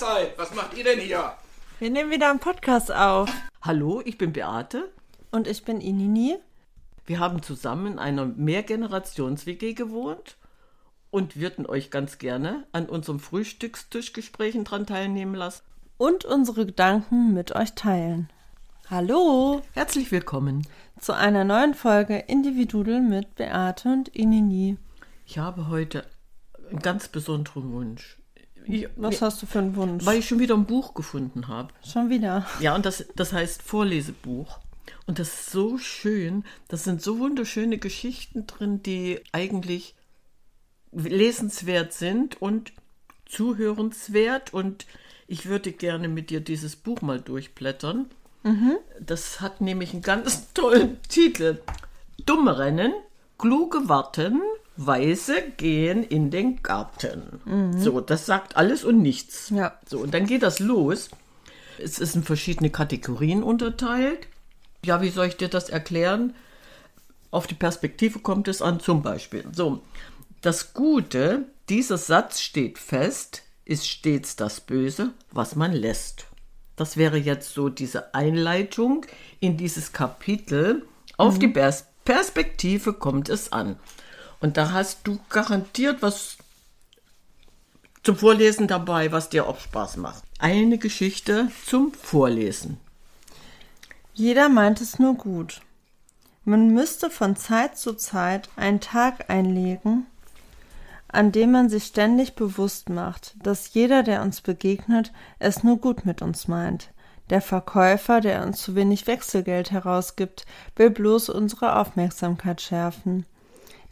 Mahlzeit. Was macht ihr denn hier? Wir nehmen wieder einen Podcast auf. Hallo, ich bin Beate. Und ich bin Inini. Wir haben zusammen in einer Mehrgenerations-WG gewohnt und würden euch ganz gerne an unserem Frühstückstischgesprächen dran teilnehmen lassen. Und unsere Gedanken mit euch teilen. Hallo Herzlich willkommen. zu einer neuen Folge Individudel mit Beate und Inini. Ich habe heute einen ganz besonderen Wunsch. Ich, Was hast du für einen Wunsch? weil ich schon wieder ein Buch gefunden habe. Schon wieder. Ja, und das, das heißt Vorlesebuch. Und das ist so schön. Das sind so wunderschöne Geschichten drin, die eigentlich lesenswert sind und zuhörenswert. Und ich würde gerne mit dir dieses Buch mal durchblättern. Das hat nämlich einen ganz tollen Titel. Dumme Rennen, kluge warten, Weise gehen in den Garten. So, das sagt alles und nichts. Ja. So, und dann geht das los. Es ist in verschiedene Kategorien unterteilt. Ja, wie soll ich dir das erklären? Auf die Perspektive kommt es an, zum Beispiel. So, das Gute, dieser Satz steht fest, ist stets das Böse, was man lässt. Das wäre jetzt so diese Einleitung in dieses Kapitel. Auf die Pers Perspektive kommt es an. Und da hast du garantiert was zum Vorlesen dabei, was dir auch Spaß macht. Eine Geschichte zum Vorlesen. Jeder meint es nur gut. Man müsste von Zeit zu Zeit einen Tag einlegen, an dem man sich ständig bewusst macht, dass jeder, der uns begegnet, es nur gut mit uns meint. Der Verkäufer, der uns zu wenig Wechselgeld herausgibt, will bloß unsere Aufmerksamkeit schärfen.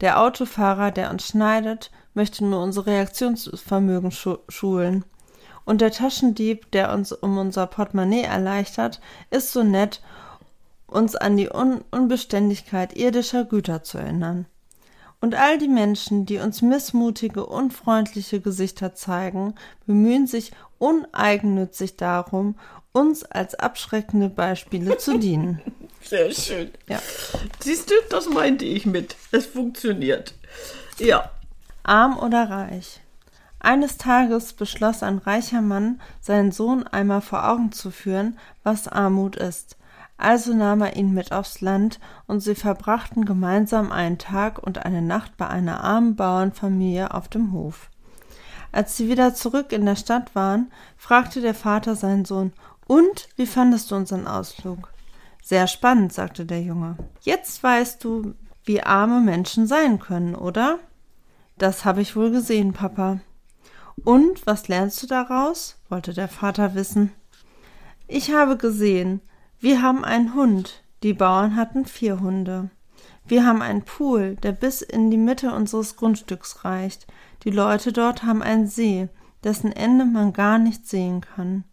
Der Autofahrer, der uns schneidet, möchte nur unser Reaktionsvermögen schu schulen. Und der Taschendieb, der uns um unser Portemonnaie erleichtert, ist so nett, uns an die Un Unbeständigkeit irdischer Güter zu erinnern. Und all die Menschen, die uns missmutige, unfreundliche Gesichter zeigen, bemühen sich uneigennützig darum, uns als abschreckende Beispiele zu dienen. Sehr schön. Ja. Siehst du, das meinte ich mit. Es funktioniert. Ja. Arm oder reich. Eines Tages beschloss ein reicher Mann, seinen Sohn einmal vor Augen zu führen, was Armut ist. Also nahm er ihn mit aufs Land, und sie verbrachten gemeinsam einen Tag und eine Nacht bei einer armen Bauernfamilie auf dem Hof. Als sie wieder zurück in der Stadt waren, fragte der Vater seinen Sohn Und, wie fandest du unseren Ausflug? Sehr spannend, sagte der Junge. Jetzt weißt du, wie arme Menschen sein können, oder? Das habe ich wohl gesehen, Papa. Und was lernst du daraus? wollte der Vater wissen. Ich habe gesehen, wir haben einen Hund, die Bauern hatten vier Hunde. Wir haben einen Pool, der bis in die Mitte unseres Grundstücks reicht. Die Leute dort haben einen See, dessen Ende man gar nicht sehen kann.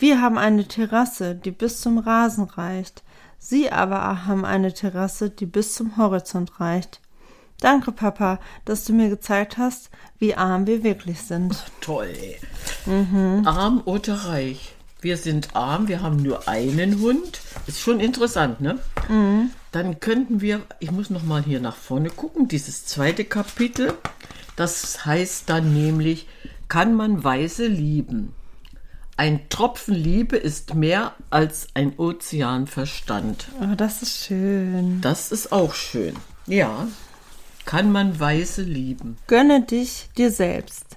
Wir haben eine Terrasse, die bis zum Rasen reicht. Sie aber haben eine Terrasse, die bis zum Horizont reicht. Danke, Papa, dass du mir gezeigt hast, wie arm wir wirklich sind. Toll. Arm oder reich? Wir sind arm, wir haben nur einen Hund. Ist schon interessant, ne? Dann könnten wir, ich muss noch mal hier nach vorne gucken, dieses zweite Kapitel. Das heißt dann nämlich, kann man Weise lieben? Ein Tropfen Liebe ist mehr als ein Ozean Verstand. Oh, das ist schön. Das ist auch schön. Ja. Kann man Weise lieben? Gönne dich dir selbst.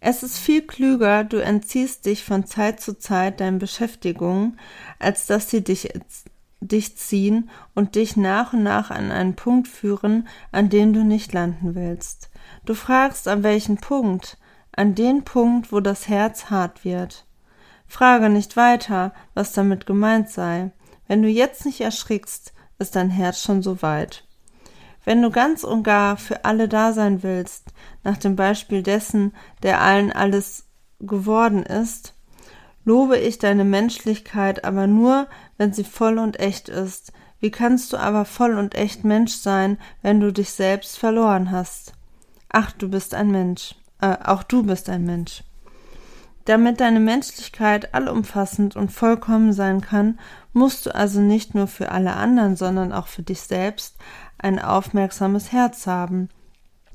Es ist viel klüger, du entziehst dich von Zeit zu Zeit deinen Beschäftigungen, als dass sie dich, dich ziehen und dich nach und nach an einen Punkt führen, an dem du nicht landen willst. Du fragst, an welchen Punkt? An den Punkt, wo das Herz hart wird. Frage nicht weiter, was damit gemeint sei. Wenn du jetzt nicht erschrickst, ist dein Herz schon so weit. Wenn du ganz und gar für alle da sein willst, nach dem Beispiel dessen, der allen alles geworden ist, lobe ich deine Menschlichkeit aber nur, wenn sie voll und echt ist. Wie kannst du aber voll und echt Mensch sein, wenn du dich selbst verloren hast? Ach, du bist ein Mensch. Äh, auch du bist ein Mensch. Damit deine Menschlichkeit allumfassend und vollkommen sein kann, musst du also nicht nur für alle anderen, sondern auch für dich selbst ein aufmerksames Herz haben.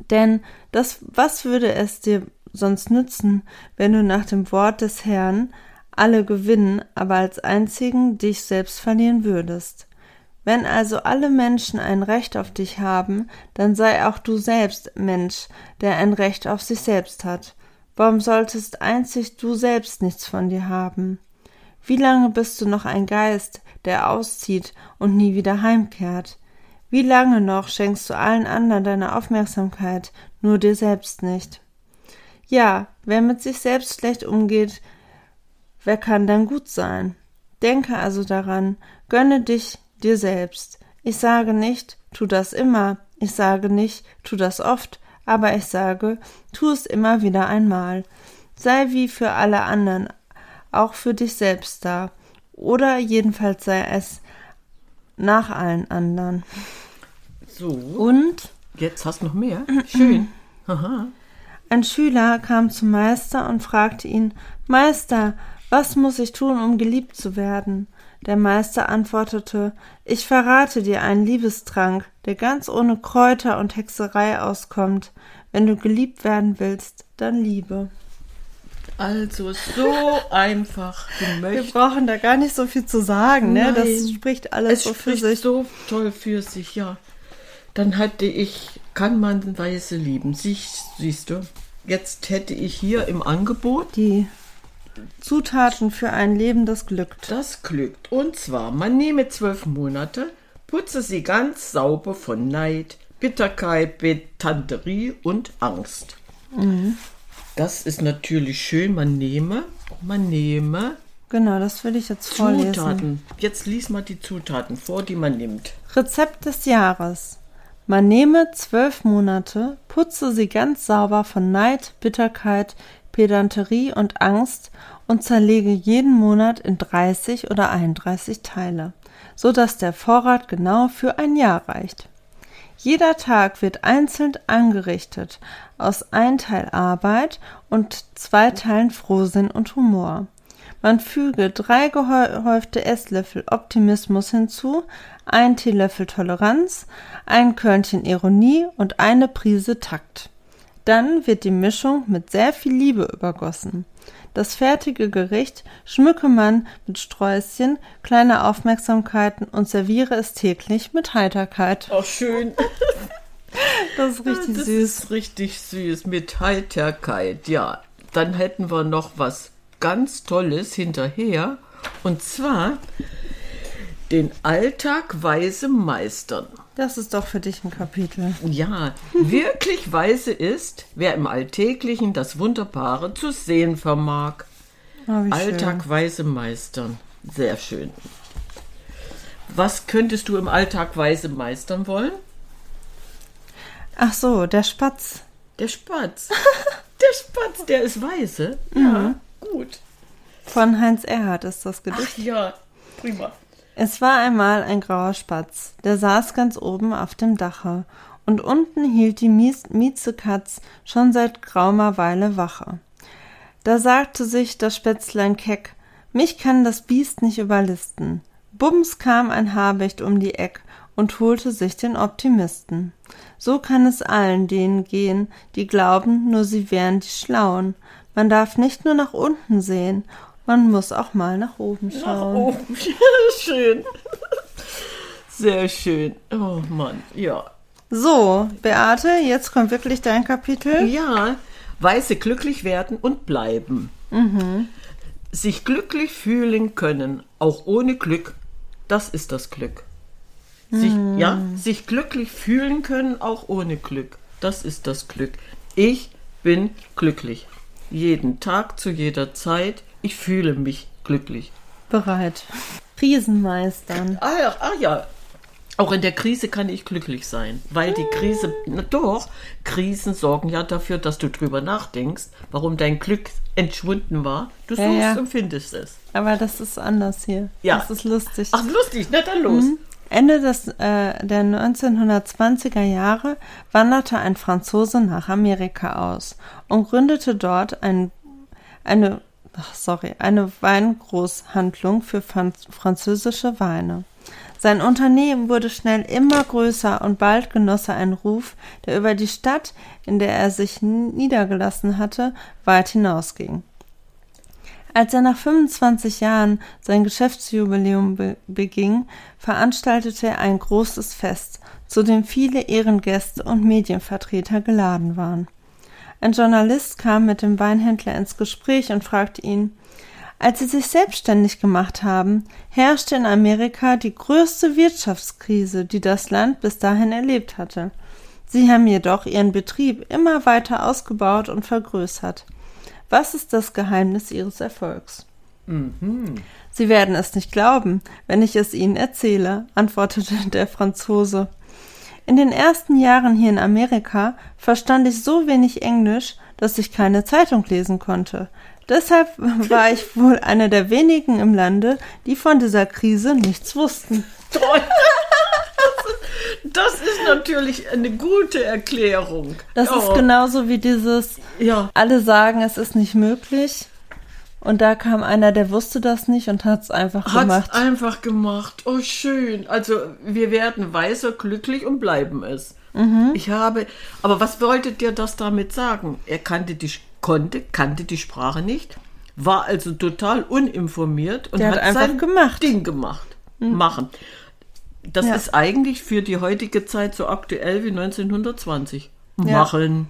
Denn das, was würde es dir sonst nützen, wenn du nach dem Wort des Herrn alle gewinnen, aber als einzigen dich selbst verlieren würdest? Wenn also alle Menschen ein Recht auf dich haben, dann sei auch du selbst Mensch, der ein Recht auf sich selbst hat. Warum solltest einzig du selbst nichts von dir haben? Wie lange bist du noch ein Geist, der auszieht und nie wieder heimkehrt? Wie lange noch schenkst du allen anderen deine Aufmerksamkeit, nur dir selbst nicht? Ja, wer mit sich selbst schlecht umgeht, wer kann dann gut sein? Denke also daran, gönne dich dir selbst. Ich sage nicht, tu das immer, ich sage nicht, tu das oft, aber ich sage, tu es immer wieder einmal. Sei wie für alle anderen, auch für dich selbst da. Oder jedenfalls sei es nach allen anderen. So. Und Jetzt hast du noch mehr? Schön. Aha. ein Schüler kam zum Meister und fragte ihn, Meister, was muss ich tun, um geliebt zu werden? Der Meister antwortete, ich verrate dir einen Liebestrank, der ganz ohne Kräuter und Hexerei auskommt. Wenn du geliebt werden willst, dann liebe. Also so einfach. Wir brauchen da gar nicht so viel zu sagen, ne? Das Nein. spricht alles Es so für spricht sich. so toll für sich, ja. Dann hatte ich, kann man Weise lieben. Siehst, siehst du, jetzt hätte ich hier im Angebot Die Zutaten für ein Leben, das glückt. das glückt. Und zwar, man nehme zwölf Monate, putze sie ganz sauber von Neid, Bitterkeit, Betanterie und Angst. Mhm. Das ist natürlich schön. Man nehme, man nehme Genau, das will ich jetzt vorlesen. Zutaten. Jetzt lies mal die Zutaten vor, die man nimmt. Rezept des Jahres. Man nehme zwölf Monate, putze sie ganz sauber von Neid, Bitterkeit, Pedanterie und Angst und zerlege jeden Monat in 30 oder 31 Teile, so dass der Vorrat genau für ein Jahr reicht. Jeder Tag wird einzeln angerichtet aus ein Teil Arbeit und zwei Teilen Frohsinn und Humor. Man füge drei gehäufte Esslöffel Optimismus hinzu, ein Teelöffel Toleranz, ein Körnchen Ironie und eine Prise Takt. Dann wird die Mischung mit sehr viel Liebe übergossen. Das fertige Gericht schmücke man mit Sträußchen, kleine Aufmerksamkeiten und serviere es täglich mit Heiterkeit. Auch schön. Das ist richtig das süß. ist richtig süß mit Heiterkeit. Ja, dann hätten wir noch was ganz Tolles hinterher. Und zwar den Alltag weise meistern. Das ist doch für dich ein Kapitel. Ja, wirklich weise ist, wer im Alltäglichen das Wunderbare zu sehen vermag. Oh, wie Alltag weise meistern. Sehr schön. Was könntest du im Alltag weise meistern wollen? Ach so, der Spatz. Der Spatz. Der Spatz, der ist weise. Ja, gut. Von Heinz Erhardt ist das Gedicht. Ach ja, prima. Es war einmal ein grauer Spatz, der saß ganz oben auf dem Dache, und unten hielt die Miezekatz schon seit graumer Weile Wache. Da sagte sich das Spätzlein keck, mich kann das Biest nicht überlisten. Bums kam ein Habicht um die Eck und holte sich den Optimisten. So kann es allen denen gehen, die glauben, nur sie wären die Schlauen. Man darf nicht nur nach unten sehen, man muss auch mal nach oben schauen. Oh, schön. Sehr schön. Oh Mann, ja. So, Beate, jetzt kommt wirklich dein Kapitel. Ja, Weiße glücklich werden und bleiben. Sich glücklich fühlen können, auch ohne Glück, das ist das Glück. Sich, Ja, sich glücklich fühlen können, auch ohne Glück, das ist das Glück. Ich bin glücklich. Jeden Tag, zu jeder Zeit, ich fühle mich glücklich. Bereit. Riesenmeistern. Ah ja, ah ja. Auch in der Krise kann ich glücklich sein, weil die Krise, na doch, Krisen sorgen ja dafür, dass du drüber nachdenkst, warum dein Glück entschwunden war. Du Ja, suchst ja. und findest es. Aber das ist anders hier. Ja. Das ist lustig. Ach, lustig, na dann los. Ende des, äh, der 1920er Jahre wanderte ein Franzose nach Amerika aus und gründete dort ein, eine, ach, sorry, eine Weingroßhandlung für Franz französische Weine. Sein Unternehmen wurde schnell immer größer und bald genoss er einen Ruf, der über die Stadt, in der er sich niedergelassen hatte, weit hinausging. Als er nach 25 Jahren sein Geschäftsjubiläum be beging, veranstaltete er ein großes Fest, zu dem viele Ehrengäste und Medienvertreter geladen waren. Ein Journalist kam mit dem Weinhändler ins Gespräch und fragte ihn, als sie sich selbstständig gemacht haben, herrschte in Amerika die größte Wirtschaftskrise, die das Land bis dahin erlebt hatte. Sie haben jedoch ihren Betrieb immer weiter ausgebaut und vergrößert. Was ist das Geheimnis Ihres Erfolgs? Mhm. Sie werden es nicht glauben, wenn ich es Ihnen erzähle, antwortete der Franzose. In den ersten Jahren hier in Amerika verstand ich so wenig Englisch, dass ich keine Zeitung lesen konnte. Deshalb war ich wohl einer der wenigen im Lande, die von dieser Krise nichts wussten. Toll. Das ist natürlich eine gute Erklärung. Das oh. ist genauso wie dieses, ja. alle sagen, es ist nicht möglich. Und da kam einer, der wusste das nicht und hat es einfach hat's gemacht. Hat einfach gemacht. Oh, schön. Also, wir werden weiser, glücklich und bleiben es. Mhm. Ich habe, aber was wollte dir das damit sagen? Er kannte die, konnte, kannte die Sprache nicht, war also total uninformiert und der hat, hat einfach gemacht. Ding gemacht. Mhm. Machen. Das ja. ist eigentlich für die heutige Zeit so aktuell wie 1920. Ja. Machen.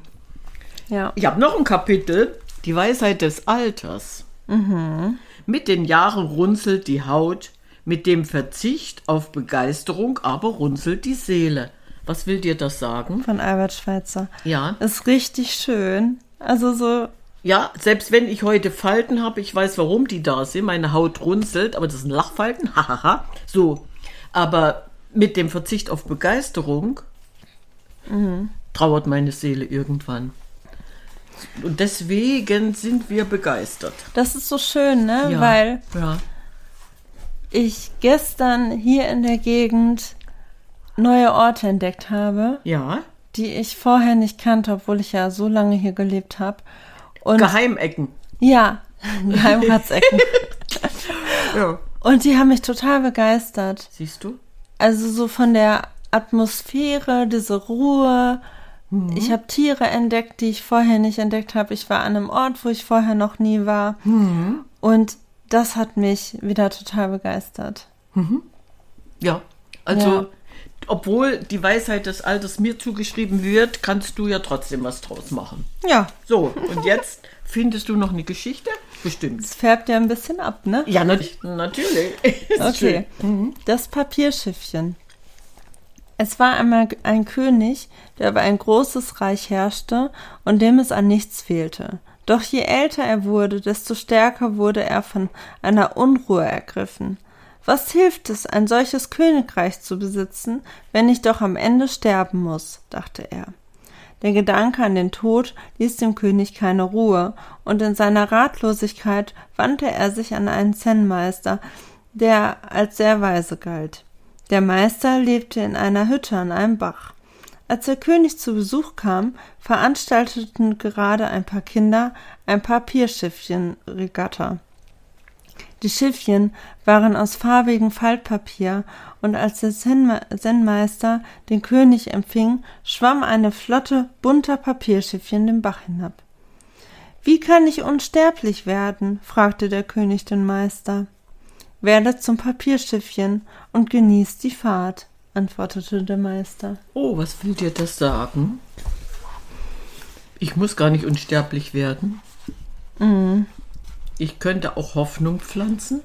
Ja. Ich habe noch ein Kapitel, die Weisheit des Alters. Mhm. Mit den Jahren runzelt die Haut, mit dem Verzicht auf Begeisterung aber runzelt die Seele. Was will dir das sagen? Von Albert Schweitzer. Ja. Ist richtig schön. Also so. Ja, selbst wenn ich heute Falten habe, ich weiß, warum die da sind. Meine Haut runzelt, aber das sind Lachfalten. Hahaha. so. Aber mit dem Verzicht auf Begeisterung mhm. trauert meine Seele irgendwann. Und deswegen sind wir begeistert. Das ist so schön, ne? Ja, Weil ja. ich gestern hier in der Gegend neue Orte entdeckt habe. Ja. Die ich vorher nicht kannte, obwohl ich ja so lange hier gelebt habe. Geheimecken. Ja, Geheimratsecken. ja. Und die haben mich total begeistert. Siehst du? Also so von der Atmosphäre, diese Ruhe. Mhm. Ich habe Tiere entdeckt, die ich vorher nicht entdeckt habe. Ich war an einem Ort, wo ich vorher noch nie war. Mhm. Und das hat mich wieder total begeistert. Mhm. Ja, also ja. obwohl die Weisheit des Alters mir zugeschrieben wird, kannst du ja trotzdem was draus machen. Ja. So, und jetzt findest du noch eine Geschichte? Bestimmt. Es färbt ja ein bisschen ab, ne? Ja, na, natürlich. okay. Mhm. Das Papierschiffchen. Es war einmal ein König, der über ein großes Reich herrschte und dem es an nichts fehlte. Doch je älter er wurde, desto stärker wurde er von einer Unruhe ergriffen. Was hilft es, ein solches Königreich zu besitzen, wenn ich doch am Ende sterben muss, dachte er. Der Gedanke an den Tod ließ dem König keine Ruhe, und in seiner Ratlosigkeit wandte er sich an einen Zen-Meister, der als sehr weise galt. Der Meister lebte in einer Hütte an einem Bach. Als der König zu Besuch kam, veranstalteten gerade ein paar Kinder ein Papierschiffchen-Regatta. Die Schiffchen waren aus farbigem Faltpapier, und als der Zen-Meister den König empfing, schwamm eine Flotte bunter Papierschiffchen den Bach hinab. Wie kann ich unsterblich werden? fragte der König den Meister. Werde zum Papierschiffchen und genieß die Fahrt, antwortete der Meister. Oh, was will dir das sagen? Ich muss gar nicht unsterblich werden. Mhm. Ich könnte auch Hoffnung pflanzen.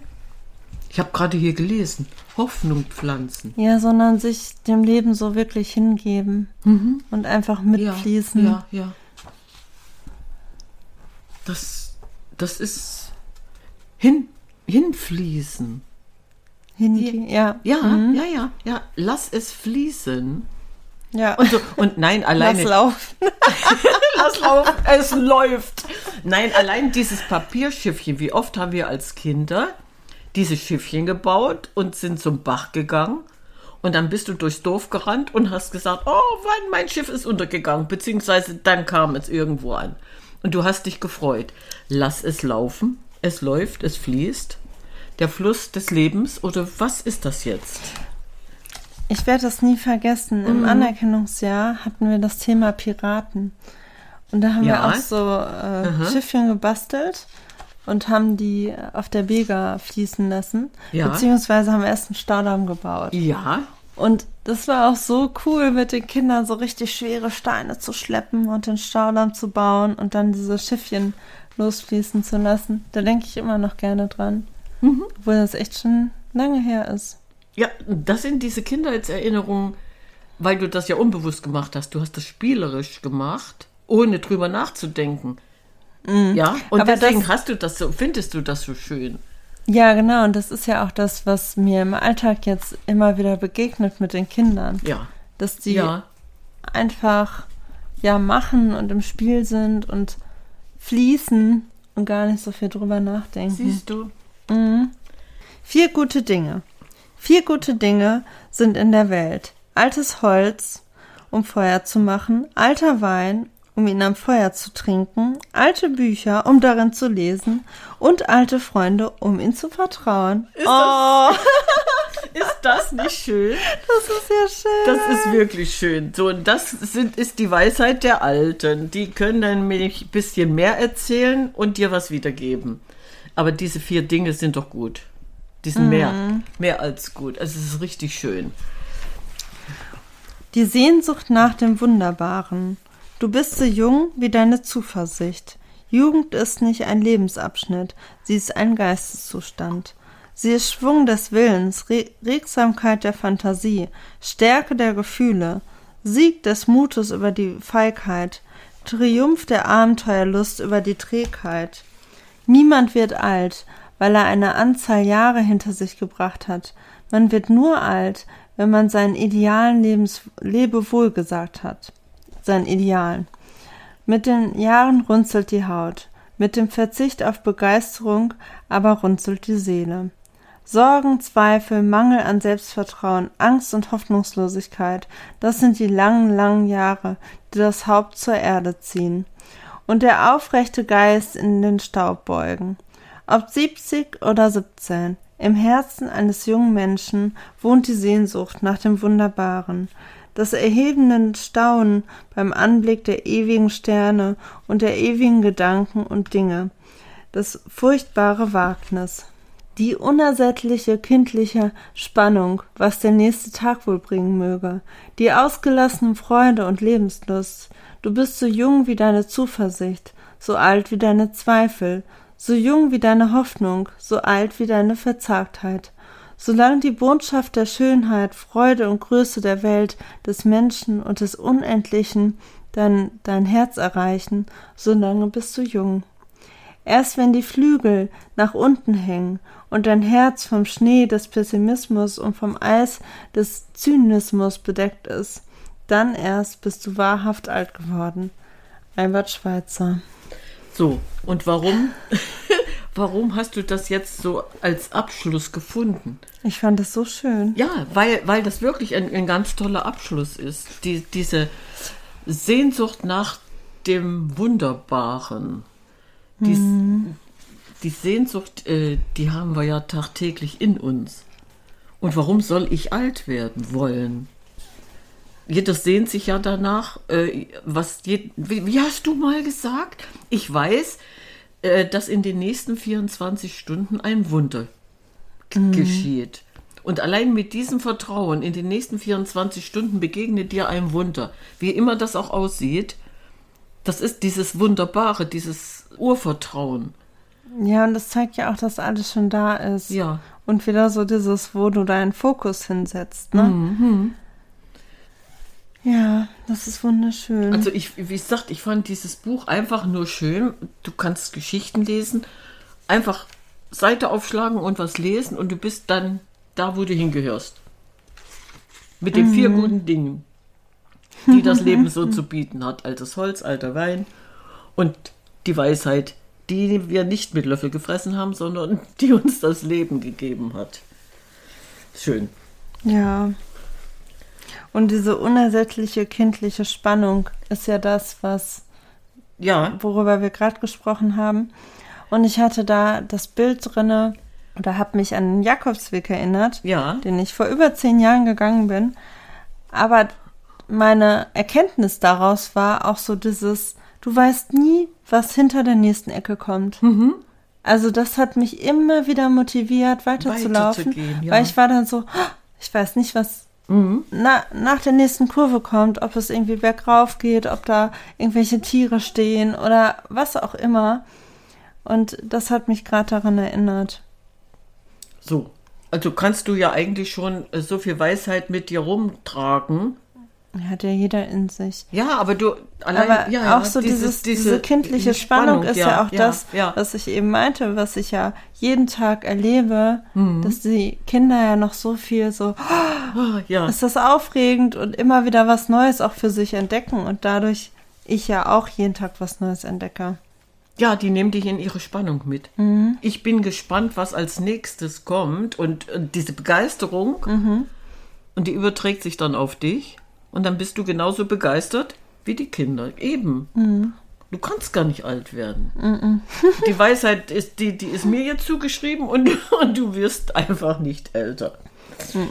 Ich habe gerade hier gelesen, Hoffnung pflanzen. Ja, sondern sich dem Leben so wirklich hingeben mhm. und einfach mitfließen. Ja, ja, ja. Das, das ist hin, hinfließen. Hingehen, ja. Ja, mhm. ja, ja, ja. Lass es fließen. Ja. Und, so, und nein, alleine. Lass laufen. Lass laufen. Es läuft. Nein, allein dieses Papierschiffchen. Wie oft haben wir als Kinder dieses Schiffchen gebaut und sind zum Bach gegangen? Und dann bist du durchs Dorf gerannt und hast gesagt, oh, wann mein Schiff ist untergegangen, beziehungsweise dann kam es irgendwo an. Und du hast dich gefreut. Lass es laufen. Es läuft, es fließt. der Fluss des Lebens oder was ist das jetzt? Ich werde das nie vergessen. Im Mhm. Anerkennungsjahr hatten wir das Thema Piraten. Und da haben Ja. wir auch so äh, Aha. Schiffchen gebastelt und haben die auf der Vega fließen lassen. Ja. Beziehungsweise haben wir erst einen Staudamm gebaut. Ja, Und das war auch so cool, mit den Kindern so richtig schwere Steine zu schleppen und den Staudamm zu bauen und dann diese Schiffchen losfließen zu lassen. Da denke ich immer noch gerne dran. Mhm. Obwohl das echt schon lange her ist. ja, das sind diese Kindheitserinnerungen, weil du das ja unbewusst gemacht hast. Du hast das spielerisch gemacht, ohne drüber nachzudenken. Ja, und Aber deswegen das- hast du das so, findest du das so schön. Ja, genau. Und das ist ja auch das, was mir im Alltag jetzt immer wieder begegnet mit den Kindern. Ja, Dass die ja, einfach ja machen und im Spiel sind und fließen und gar nicht so viel drüber nachdenken. siehst du. Vier gute Dinge. Vier gute Dinge sind in der Welt. Altes Holz, um Feuer zu machen, alter Wein, um ihn am Feuer zu trinken, alte Bücher, um darin zu lesen und alte Freunde, um ihnen zu vertrauen. oh, Ist das nicht schön? das ist ja schön. Das ist wirklich schön. So, und das sind, ist die Weisheit der Alten. Die können dann nämlich ein bisschen mehr erzählen und dir was wiedergeben. Aber diese vier Dinge sind doch gut. Die sind mehr, mehr als gut. Also es ist richtig schön. Die Sehnsucht nach dem Wunderbaren. Du bist so jung wie deine Zuversicht. Jugend ist nicht ein Lebensabschnitt, sie ist ein Geisteszustand. Sie ist Schwung des Willens, Re Regsamkeit der Fantasie, Stärke der Gefühle, Sieg des Mutes über die Feigheit, Triumph der Abenteuerlust über die Trägheit. Niemand wird alt, weil er eine Anzahl Jahre hinter sich gebracht hat. Man wird nur alt, wenn man seinen idealen Lebens Lebewohl gesagt hat. Seinen Idealen. Mit den Jahren runzelt die Haut, mit dem Verzicht auf Begeisterung aber runzelt die Seele. Sorgen, Zweifel, Mangel an Selbstvertrauen, Angst und Hoffnungslosigkeit, das sind die langen, langen Jahre, die das Haupt zur Erde ziehen und der aufrechte Geist in den Staub beugen. Ob 70 oder 17, im Herzen eines jungen Menschen wohnt die Sehnsucht nach dem Wunderbaren, das erhebende Staunen beim Anblick der ewigen Sterne und der ewigen Gedanken und Dinge, das furchtbare Wagnis, die unersättliche kindliche Spannung, was der nächste Tag wohl bringen möge, die ausgelassene Freude und Lebenslust. Du bist so jung wie deine Zuversicht, so alt wie deine Zweifel, so jung wie deine Hoffnung, so alt wie deine Verzagtheit. Solange die Botschaft der Schönheit, Freude und Größe der Welt, des Menschen und des Unendlichen dein, dein Herz erreichen, solange bist du jung. Erst wenn die Flügel nach unten hängen und dein Herz vom Schnee des Pessimismus und vom Eis des Zynismus bedeckt ist, dann erst bist du wahrhaft alt geworden. Albert Schweitzer. So, und warum? warum hast du das jetzt so als Abschluss gefunden? Ich fand es so schön. Ja, weil, weil das wirklich ein, ein ganz toller Abschluss ist. Die, diese Sehnsucht nach dem Wunderbaren. Die, die Sehnsucht, äh, die haben wir ja tagtäglich in uns. Und warum soll ich alt werden wollen? Jeder sehnt sich ja danach, äh, was je, wie, wie hast du mal gesagt? Ich weiß, äh, dass in den nächsten 24 Stunden ein Wunder g- geschieht. Und allein mit diesem Vertrauen in den nächsten 24 Stunden begegnet dir ein Wunder. Wie immer das auch aussieht, das ist dieses Wunderbare, dieses Urvertrauen. Ja, und das zeigt ja auch, dass alles schon da ist. Ja. Und wieder so dieses, wo du deinen Fokus hinsetzt, ne? Mhm. Ja, das ist wunderschön. Also ich, wie gesagt, ich fand dieses Buch einfach nur schön. Du kannst Geschichten lesen, einfach Seite aufschlagen und was lesen und du bist dann da, wo du hingehörst. Mit den vier guten Dingen, die das Leben so zu bieten hat. Altes Holz, alter Wein und die Weisheit, die wir nicht mit Löffel gefressen haben, sondern die uns das Leben gegeben hat. Schön. Ja. Und diese unersättliche kindliche Spannung ist ja das, was Ja, worüber wir gerade gesprochen haben. Und ich hatte da das Bild drinne oder habe mich an den Jakobsweg erinnert, Ja. den ich vor über zehn Jahren gegangen bin. Aber meine Erkenntnis daraus war auch so dieses, du weißt nie, was hinter der nächsten Ecke kommt. Also das hat mich immer wieder motiviert, weiterzulaufen, Weiterzugehen, ja. weil ich war dann so, "Ah, ich weiß nicht, was na, nach der nächsten Kurve kommt, ob es irgendwie bergauf geht, ob da irgendwelche Tiere stehen oder was auch immer. Und das hat mich gerade daran erinnert. So. Also kannst du ja eigentlich schon äh, so viel Weisheit mit dir rumtragen. Hat ja jeder in sich. Ja, aber du allein Aber ja, ja, auch so dieses, diese, kindliche die Spannung, ist ja, auch ja, das, Ja. was ich eben meinte, was ich ja jeden Tag erlebe, Mhm. dass die Kinder ja noch so viel so, ja. ist das aufregend und immer wieder was Neues auch für sich entdecken und dadurch ich ja auch jeden Tag was Neues entdecke. Ja, die nehmen dich in ihre Spannung mit. Mhm. Ich bin gespannt, was als nächstes kommt und, und diese Begeisterung Mhm. und die überträgt sich dann auf dich und dann bist du genauso begeistert wie die Kinder. Eben. Mhm. Du kannst gar nicht alt werden. die Weisheit ist die, die ist mir jetzt zugeschrieben und, und du wirst einfach nicht älter.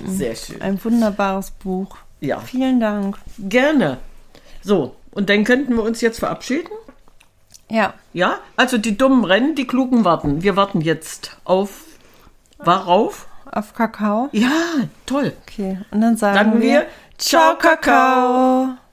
Sehr schön. Ein wunderbares Buch. Ja, Vielen Dank. gerne. So, und dann könnten wir uns jetzt verabschieden. Ja, Ja, also die Dummen rennen, die Klugen warten. Wir warten jetzt auf. Worauf? auf Kakao. Ja, toll. Okay, und dann sagen, Sagen wir wir Ciao, Kakao.